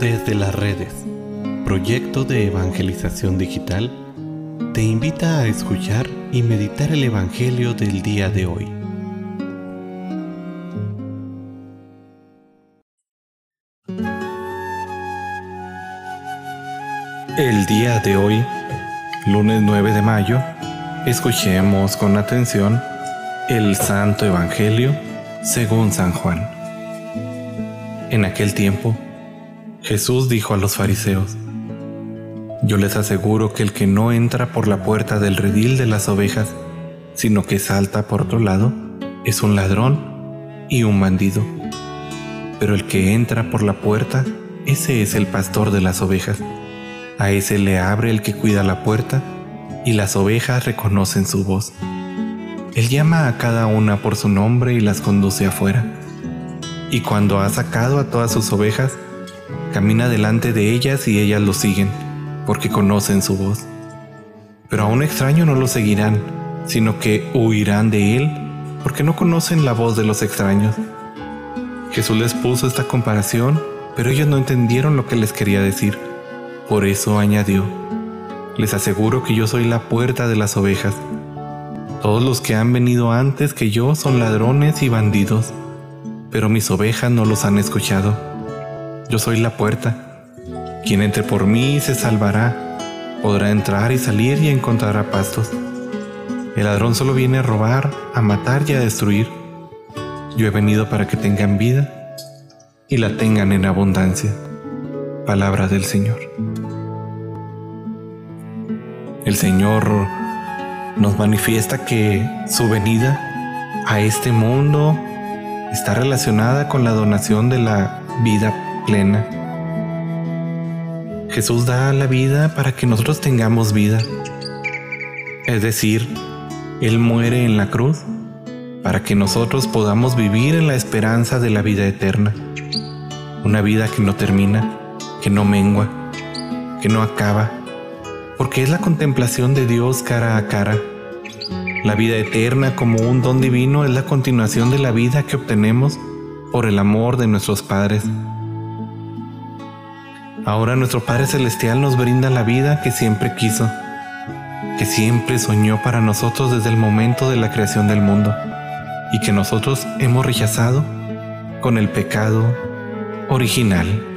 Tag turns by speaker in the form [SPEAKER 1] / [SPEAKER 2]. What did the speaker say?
[SPEAKER 1] Desde las redes, proyecto de evangelización digital, te invita a escuchar y meditar el Evangelio del día de hoy. El día de hoy, lunes 9 de mayo, escuchemos con atención el Santo Evangelio según San Juan. En aquel tiempo, Jesús dijo a los fariseos, Yo les aseguro que el que no entra por la puerta del redil de las ovejas, sino que salta por otro lado, es un ladrón y un bandido. Pero el que entra por la puerta, ese es el pastor de las ovejas. A ese le abre el que cuida la puerta, y las ovejas reconocen su voz. Él llama a cada una por su nombre y las conduce afuera. Y cuando ha sacado a todas sus ovejas, camina delante de ellas y ellas lo siguen, porque conocen su voz. Pero a un extraño no lo seguirán, sino que huirán de él, porque no conocen la voz de los extraños. Jesús les puso esta comparación, pero ellos no entendieron lo que les quería decir. Por eso añadió, les aseguro que yo soy la puerta de las ovejas. Todos los que han venido antes que yo son ladrones y bandidos, pero mis ovejas no los han escuchado. Yo soy la puerta. Quien entre por mí se salvará, podrá entrar y salir y encontrará pastos. El ladrón solo viene a robar, a matar y a destruir. Yo he venido para que tengan vida y la tengan en abundancia. Palabra del Señor. El Señor nos manifiesta que su venida a este mundo está relacionada con la donación de la vida plena. Jesús da la vida para que nosotros tengamos vida. Es decir, Él muere en la cruz para que nosotros podamos vivir en la esperanza de la vida eterna. Una vida que no termina, que no mengua, que no acaba, porque es la contemplación de Dios cara a cara. La vida eterna como un don divino es la continuación de la vida que obtenemos por el amor de nuestros padres. Ahora nuestro Padre Celestial nos brinda la vida que siempre quiso, que siempre soñó para nosotros desde el momento de la creación del mundo y que nosotros hemos rechazado con el pecado original.